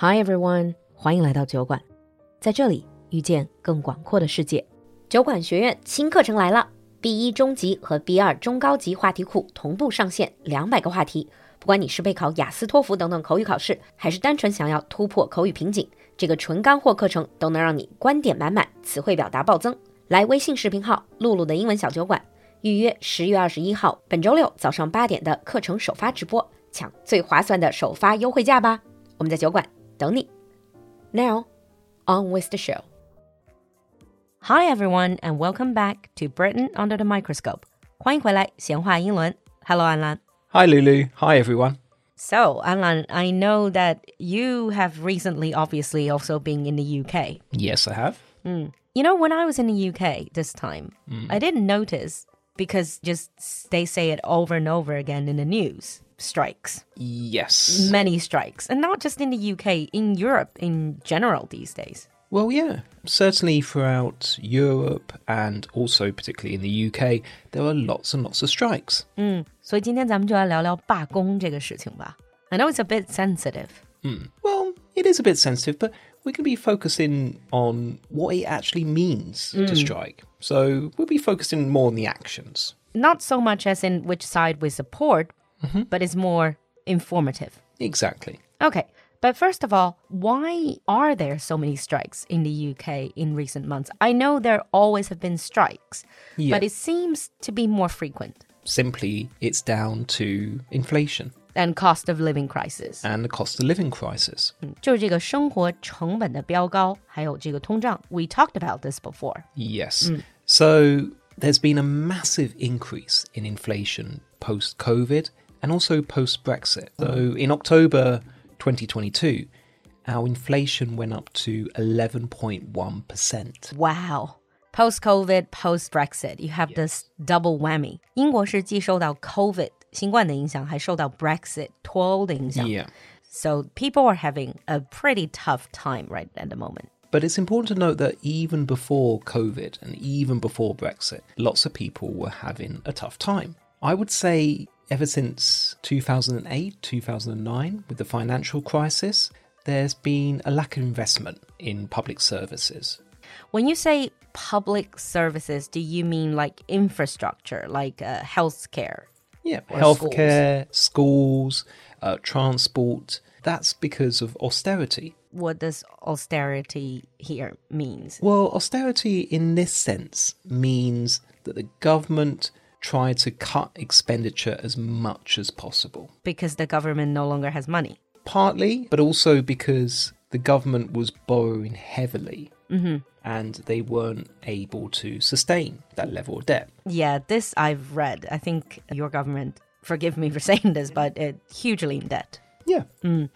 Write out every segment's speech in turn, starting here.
Hi everyone，欢迎来到酒馆，在这里遇见更广阔的世界。酒馆学院新课程来了，B 一中级和 B 二中高级话题库同步上线，两百个话题。不管你是备考雅思、托福等等口语考试，还是单纯想要突破口语瓶颈，这个纯干货课程都能让你观点满满，词汇表达暴增。来微信视频号“露露的英文小酒馆”预约十月二十一号本周六早上八点的课程首发直播，抢最划算的首发优惠价吧！我们在酒馆等你。Now, on with the show. Hi everyone, and welcome back to Britain under the microscope. 欢迎回来，闲话英伦。Hello, 安兰。 Hi, Lulu. Hi, everyone. So, Anlan, I know that you have recently, obviously, also been in the UK. Yes, I have. You know, when I was in the UK this time, I didn't notice because just they say it over and over again in the news strikes, Yes. many strikes, and not just in the UK, in Europe in general these days. Well, yeah. Certainly throughout Europe and also particularly in the UK, there are lots and lots of strikes. 所以今天咱们就来聊聊罢工这个事情吧。I know it's a bit sensitive. Well, it is a bit sensitive, but we're going to be focusing on what it actually means to strike. So we'll be focusing more on the actions. Not so much as in which side we support, but it's more informative. Exactly. Okay, but first of all, why are there so many strikes in the UK in recent months? I know there always have been strikes, Yeah. but it seems to be more frequent Simply, it's down to inflation and cost of living crisis. and the cost of living crisis. 就是这个生活成本的飙高，还有这个通胀。We talked about this before. Yes. So there's been a massive increase in inflation post COVID and also post Brexit. So in October 2022, our inflation went up to 11.1%. Wow. Post COVID, post Brexit, you have this double whammy. 英国是既受到 COVID 新冠的影响，还受到 Brexit 脱欧的影响。 Yeah. So people are having a pretty tough time right at the moment. But it's important to note that even before COVID and even before Brexit, lots of people were having a tough time. I would say ever since 2008, 2009, with the financial crisis, there's been a lack of investment in public services. When you say public services, do you mean like infrastructure, like uh, healthcare? Yeah, healthcare, schools, uh, transport. That's because of austerity. What does austerity here means? Well, austerity in this sense means that the government tried to cut expenditure as much as possible. Because the government no longer has money. Partly, but also because the government was borrowing heavily mm-hmm. and they weren't able to sustain that level of debt. Yeah, this I've read. I think your government, forgive me for saying this, but it hugely in debt. Yeah. Mm.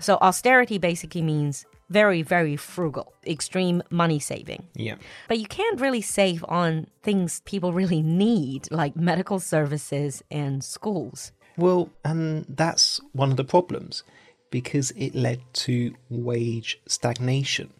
So austerity basically means very, very frugal, extreme money saving. Yeah. But you can't really save on things people really need, like medical services and schools. Well, and that's one of the problems because it led to wage stagnation.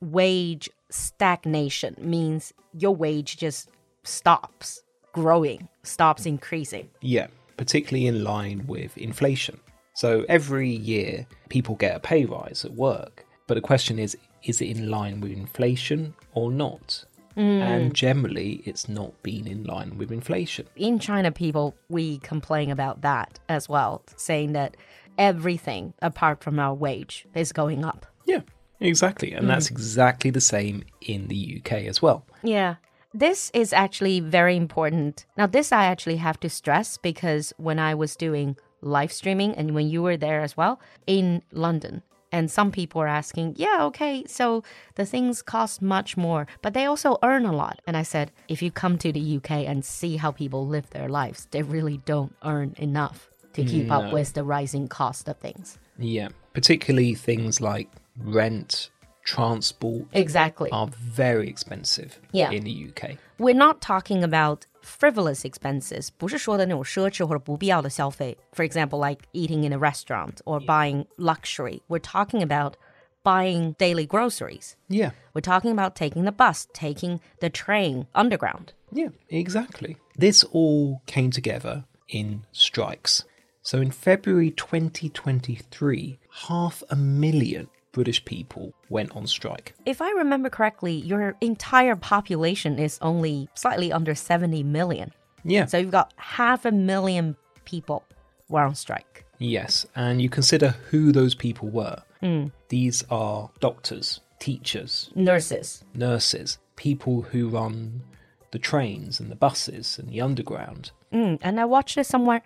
Wage stagnation means your wage just stops growing, stops increasing. Yeah, particularly in line with inflation. So every year people get a pay rise at work, but the question is is it in line with inflation or not? And mm. generally it's not been in line with inflation. In China, people, we complain about that as well, saying that everything apart from our wage is going up. Yeah, exactly. And that's mm. exactly the same in the UK as well. Yeah. This is actually very important. Now, this I actually have to stress because when I was doing live streaming and when you were there as well in London, and some people are asking, yeah, okay, so the things cost much more, but they also earn a lot. And I said, if you come to the UK and see how people live their lives, they really don't earn enough to keep up with the rising cost of things. Yeah, particularly things like rent, transport Exactly. are very expensive Yeah. in the UK. We're not talking about frivolous expenses, 不是说的那种奢侈或者不必要的消费. For example, like eating in a restaurant or buying luxury. We're talking about buying daily groceries. Yeah. We're talking about taking the bus, taking the train underground. Yeah, exactly. This all came together in strikes. So in February 2023, half a million British people went on strike. If I remember correctly, your entire population is only slightly under 70 million. Yeah. So you've got half a million people were on strike. Yes, and you consider who those people were. These are doctors, teachers, Nurses. nurses, people who run the trains and the buses and the underground. Mm, and I watched it somewhere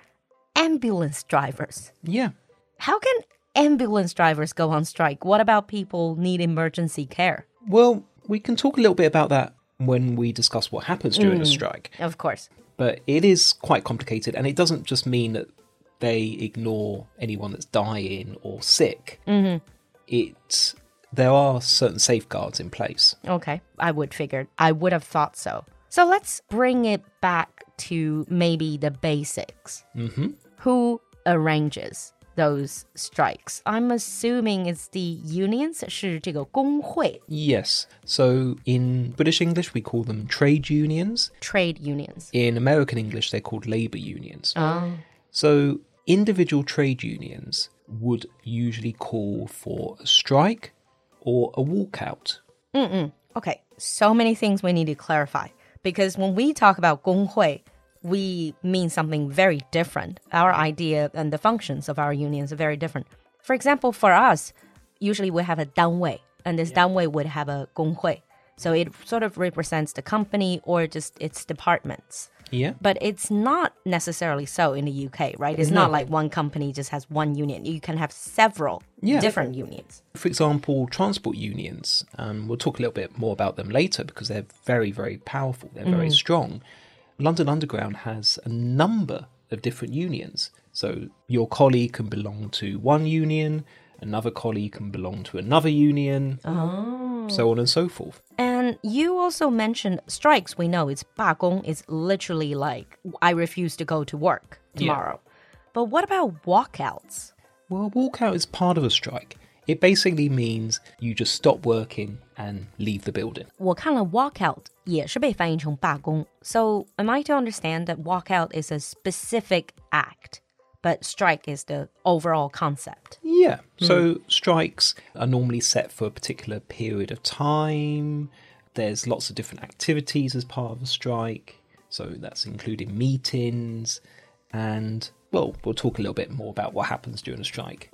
ambulance drivers. Yeah. How can ambulance drivers go on strike? What about people need emergency care? Well, we can talk a little bit about that when we discuss what happens during a strike. Of course. But it is quite complicated, and it doesn't just mean that they ignore anyone that's dying or sick. Mm-hmm. It there are certain safeguards in place. Okay, I would figure. I would have thought so. So let's bring it back to maybe the basics. hmm Who arranges those strikes? I'm assuming it's the unions, 是这个工会 Yes. So in British English, we call them trade unions. trade unions. In American English, they're called labor unions. Oh. So individual trade unions would usually call for a strike or a walkout. Okay, so many things we need to clarify because when we talk about 工会, we mean something very different. Our idea and the functions of our unions are very different. For example, for us, usually we have a danwei, and this yeah. danwei would have a gonghui. So it sort of represents the company or just its departments. Yeah. But it's not necessarily so in the UK, right? It's no. not like one company just has one union. You can have several yeah. different unions. For example, transport unions. Um, we'll talk a little bit more about them later because they're very, very powerful. They're very mm. strong. London Underground has a number of different unions. So your colleague can belong to one union, another colleague can belong to another union, ah. so on and so forth. And you also mentioned strikes. We know it's 罢工. It's literally like I refuse to go to work tomorrow. But what about walkouts? Well, walkout is part of a strike. It basically means you just stop working and leave the building. 我看了 walkout 也是被翻译成罢工. So am I to understand that walkout is a specific act, but strike is the overall concept? Yeah. So strikes are normally set for a particular period of time. There's lots of different activities as part of a strike. So that's including meetings and well, we'll talk a little bit more about what happens during a strike.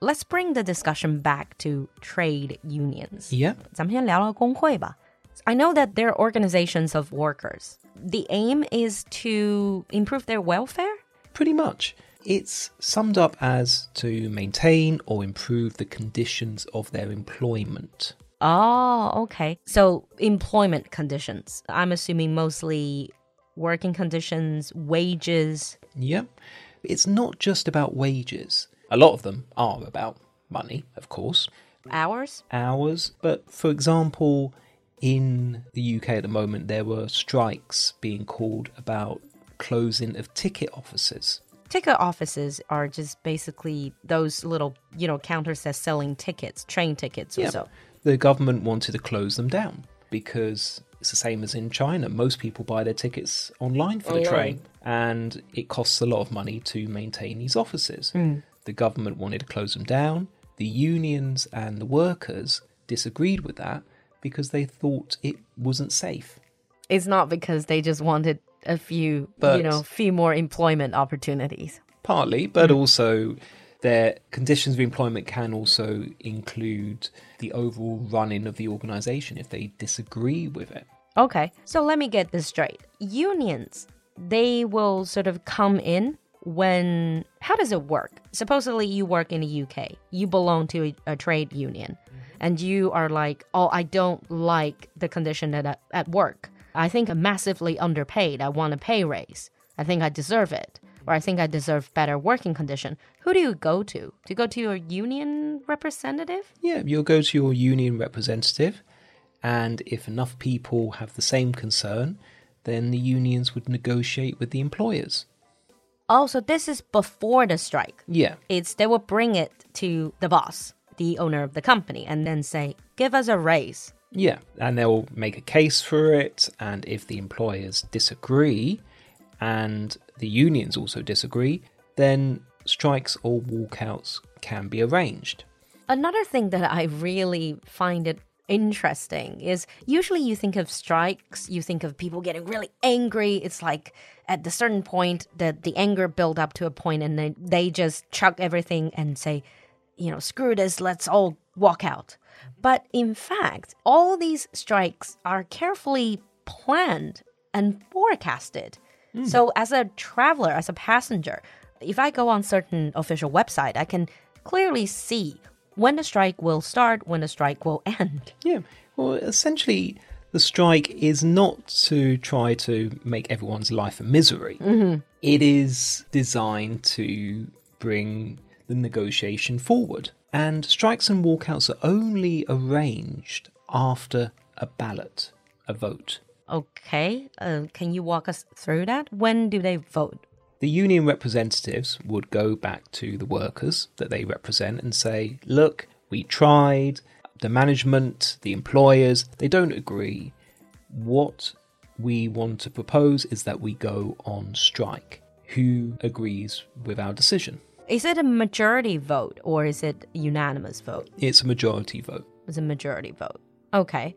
Let's bring the discussion back to trade unions. Yeah. 咱们先聊聊工会吧. I know that they're organizations of workers. The aim is to improve their welfare? Pretty much. It's summed up as to maintain or improve the conditions of their employment. Oh, okay. So employment conditions. I'm assuming mostly working conditions, wages. Yeah. It's not just about wages. A lot of them are about money, of course, Hours? hours. But for example, in the UK at the moment, there were strikes being called about closing of ticket offices. Ticket offices are just basically those little, you know, counters that selling tickets, train tickets or so. The government wanted to close them down because it's the same as in China. Most people buy their tickets online for the train, and it costs a lot of money to maintain these offices. Hmm. The government wanted to close them down. The unions and the workers disagreed with that because they thought it wasn't safe. It's not because they just wanted a few, you know, few more employment opportunities. Partly, but hmm. also their conditions of employment can also include the overall running of the organization if they disagree with it. Okay, so let me get this straight. Unions, they will sort of come in when. How does it work? Supposedly, you work in the UK, you belong to a, a trade union, mm-hmm. and you are like, oh, I don't like the condition at, at work. I think I'm massively underpaid. I want a pay raise. I think I deserve it. Or I think I deserve better working condition. Who do you go to? Do you go to your union representative? Yeah, you'll go to your union representative, and if enough people have the same concern, then the unions would negotiate with the employers. Oh, so this is before the strike. Yeah, it's they will bring it to the boss, the owner of the company, and then say, "Give us a raise." yeah, and they'll make a case for it, and if the employers disagree and the unions also disagree, then strikes or walkouts can be arranged. Another thing that I really find it interesting is usually you think of strikes, you think of people getting really angry. It's like at the certain point that the anger build up to a point and then they just chuck everything and say, you know, screw this, let's all walk out. But in fact, all these strikes are carefully planned and forecasted. Mm. So as a traveler, as a passenger, if I go on certain official website, I can clearly see when the strike will start, when the strike will end. Yeah, well, essentially, the strike is not to try to make everyone's life a misery. Mm-hmm. It is designed to bring the negotiation forward. And strikes and walkouts are only arranged after a ballot, a vote. Okay, uh, can you walk us through that? When do they vote? The union representatives would go back to the workers that they represent and say, look, we tried, the management, the employers, they don't agree. What we want to propose is that we go on strike. Who agrees with our decision? Is it a majority vote or is it unanimous vote? It's a majority vote. It's a majority vote. Okay.